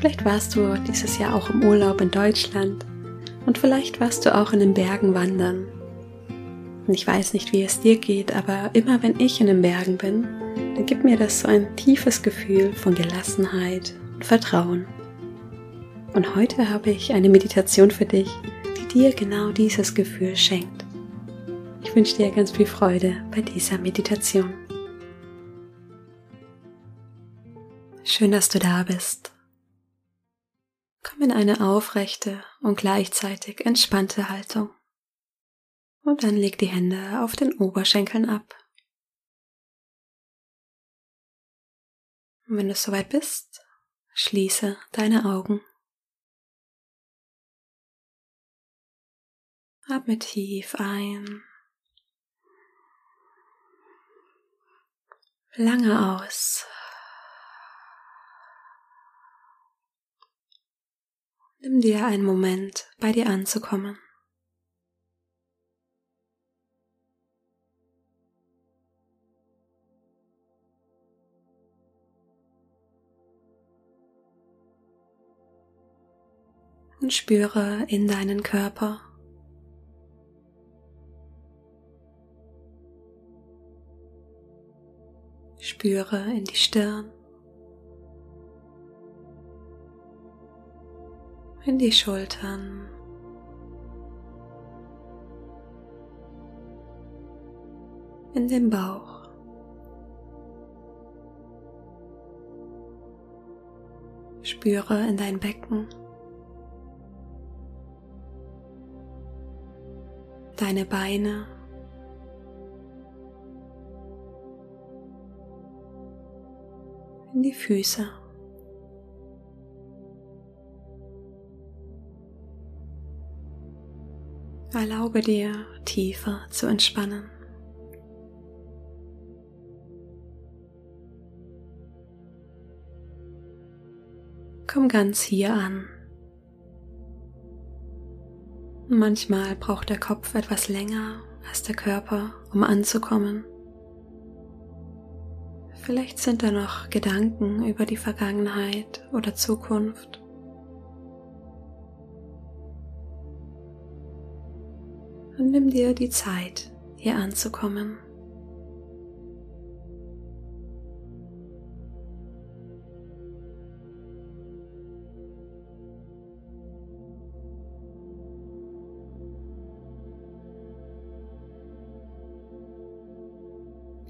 Vielleicht warst du dieses Jahr auch im Urlaub in Deutschland und vielleicht warst du auch in den Bergen wandern. Und ich weiß nicht, wie es dir geht, aber immer wenn ich in den Bergen bin, dann gibt mir das so ein tiefes Gefühl von Gelassenheit und Vertrauen. Und heute habe ich eine Meditation für dich, die dir genau dieses Gefühl schenkt. Ich wünsche dir ganz viel Freude bei dieser Meditation. Schön, dass du da bist. Komm in eine aufrechte und gleichzeitig entspannte Haltung. Und dann leg die Hände auf den Oberschenkeln ab. Und wenn du soweit bist, schließe deine Augen. Atme tief ein. Lange aus. Nimm dir einen Moment, bei dir anzukommen. Und spüre in deinen Körper. Spüre in die Stirn. In die Schultern. In den Bauch. Spüre in dein Becken. Deine Beine. In die Füße. Erlaube dir tiefer zu entspannen. Komm ganz hier an. Manchmal braucht der Kopf etwas länger als der Körper, um anzukommen. Vielleicht sind da noch Gedanken über die Vergangenheit oder Zukunft. Und nimm dir die Zeit, hier anzukommen.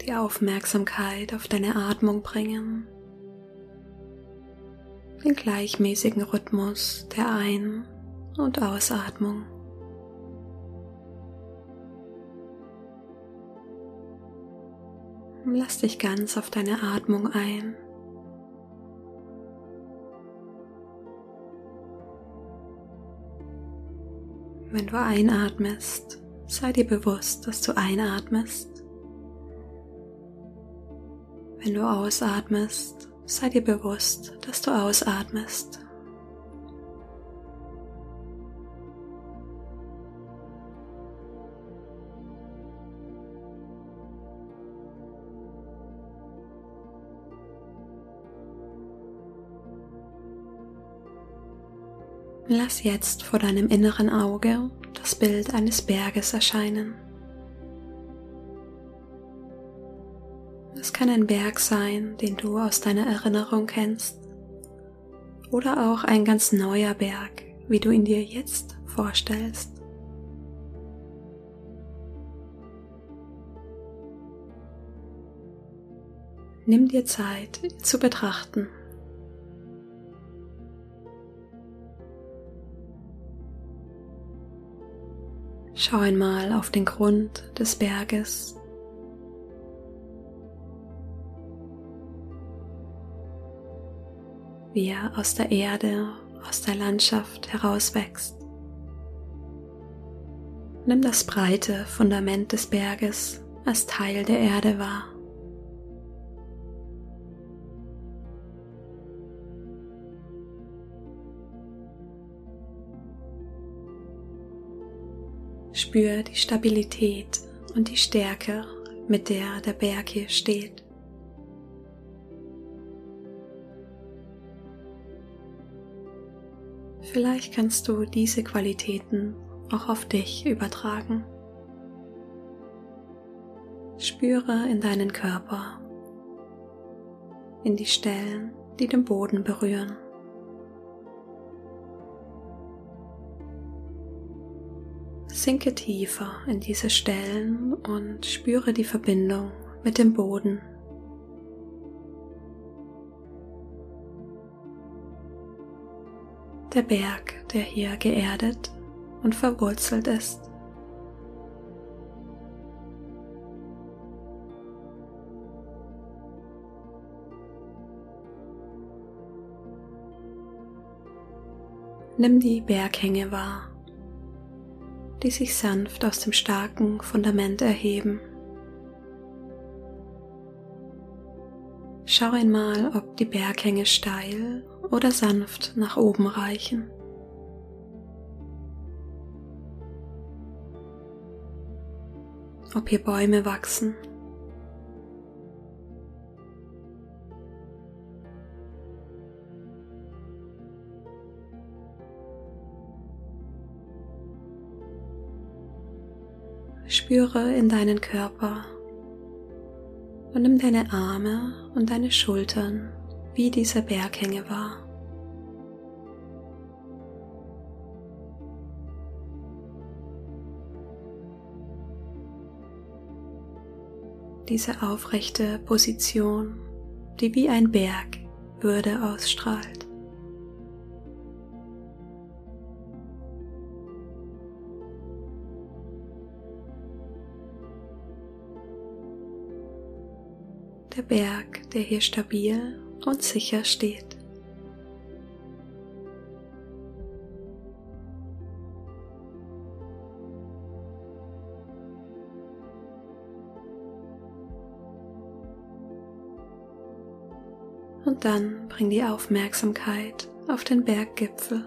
Die Aufmerksamkeit auf deine Atmung bringen, den gleichmäßigen Rhythmus der Ein- und Ausatmung. Lass dich ganz auf deine Atmung ein. Wenn du einatmest, sei dir bewusst, dass du einatmest. Wenn du ausatmest, sei dir bewusst, dass du ausatmest. Lass jetzt vor deinem inneren Auge das Bild eines Berges erscheinen. Es kann ein Berg sein, den du aus deiner Erinnerung kennst, oder auch ein ganz neuer Berg, wie du ihn dir jetzt vorstellst. Nimm dir Zeit, ihn zu betrachten. Schau einmal auf den Grund des Berges. wie er aus der Erde, aus der Landschaft herauswächst. Nimm das breite Fundament des Berges als Teil der Erde wahr. Spür die Stabilität und die Stärke, mit der der Berg hier steht. Vielleicht kannst du diese Qualitäten auch auf dich übertragen. Spüre in deinen Körper, in die Stellen, die den Boden berühren. Sinke tiefer in diese Stellen und spüre die Verbindung mit dem Boden. Der Berg, der hier geerdet und verwurzelt ist. Nimm die Berghänge wahr die sich sanft aus dem starken Fundament erheben. Schau einmal, ob die Berghänge steil oder sanft nach oben reichen. Ob hier Bäume wachsen Spüre in deinen Körper und nimm deine Arme und deine Schultern wie diese Berghänge wahr. Diese aufrechte Position, die wie ein Berg Würde ausstrahlt. Der Berg, der hier stabil und sicher steht. Und dann bring die Aufmerksamkeit auf den Berggipfel.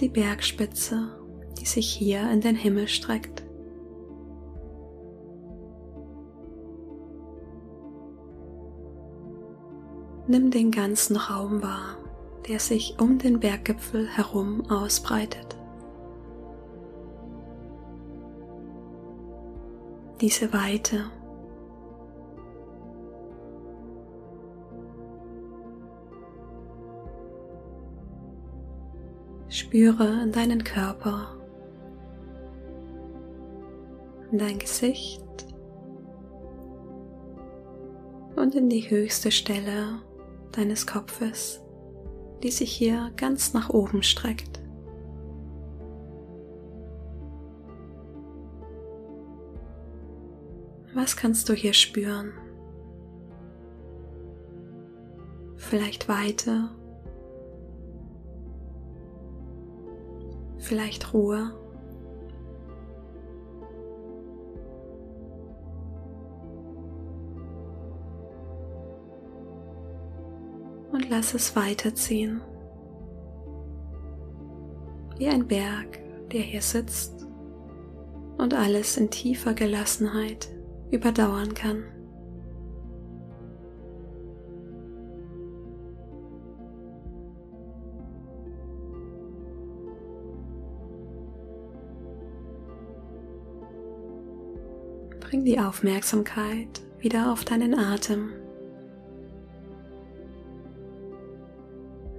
Die Bergspitze, die sich hier in den Himmel streckt. Nimm den ganzen Raum wahr, der sich um den Berggipfel herum ausbreitet. Diese Weite. Spüre in deinen Körper, in dein Gesicht und in die höchste Stelle deines Kopfes, die sich hier ganz nach oben streckt. Was kannst du hier spüren? Vielleicht Weite, vielleicht Ruhe. Lass es weiterziehen. Wie ein Berg, der hier sitzt und alles in tiefer Gelassenheit überdauern kann. Bring die Aufmerksamkeit wieder auf deinen Atem.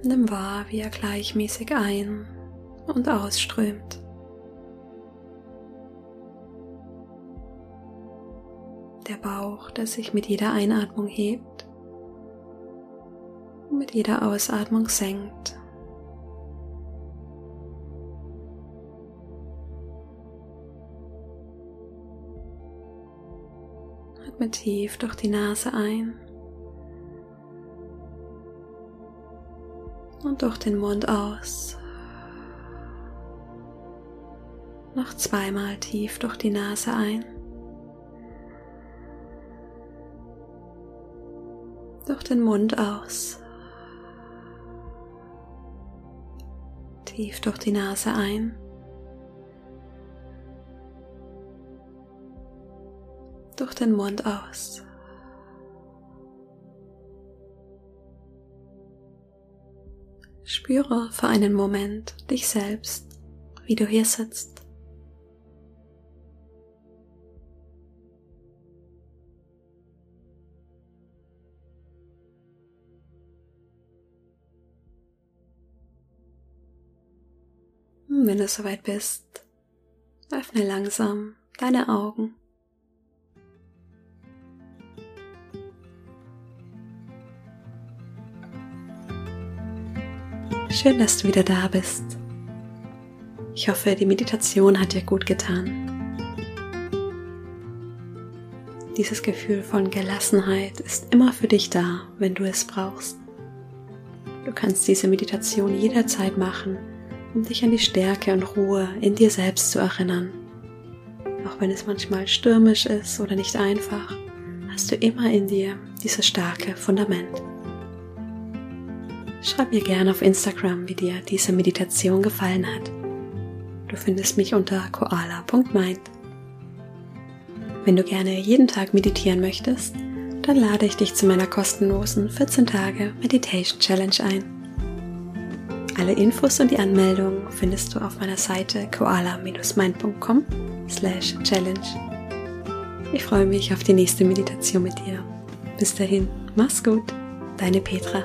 Nimm wahr, wie er gleichmäßig ein- und ausströmt. Der Bauch, der sich mit jeder Einatmung hebt und mit jeder Ausatmung senkt. Atme tief durch die Nase ein und durch den Mund aus. Noch zweimal tief durch die Nase ein. Durch den Mund aus. Tief durch die Nase ein. Durch den Mund aus. Spüre für einen Moment dich selbst, wie du hier sitzt. Wenn du soweit bist, öffne langsam deine Augen. Schön, dass du wieder da bist. Ich hoffe, die Meditation hat dir gut getan. Dieses Gefühl von Gelassenheit ist immer für dich da, wenn du es brauchst. Du kannst diese Meditation jederzeit machen um dich an die Stärke und Ruhe in dir selbst zu erinnern. Auch wenn es manchmal stürmisch ist oder nicht einfach, hast du immer in dir dieses starke Fundament. Schreib mir gerne auf Instagram, wie dir diese Meditation gefallen hat. Du findest mich unter koala.mind. Wenn du gerne jeden Tag meditieren möchtest, dann lade ich dich zu meiner kostenlosen 14 Tage Meditation Challenge ein. Alle Infos und die Anmeldung findest du auf meiner Seite koala-mind.com slash challenge. Ich freue mich auf die nächste Meditation mit dir. Bis dahin, mach's gut, deine Petra.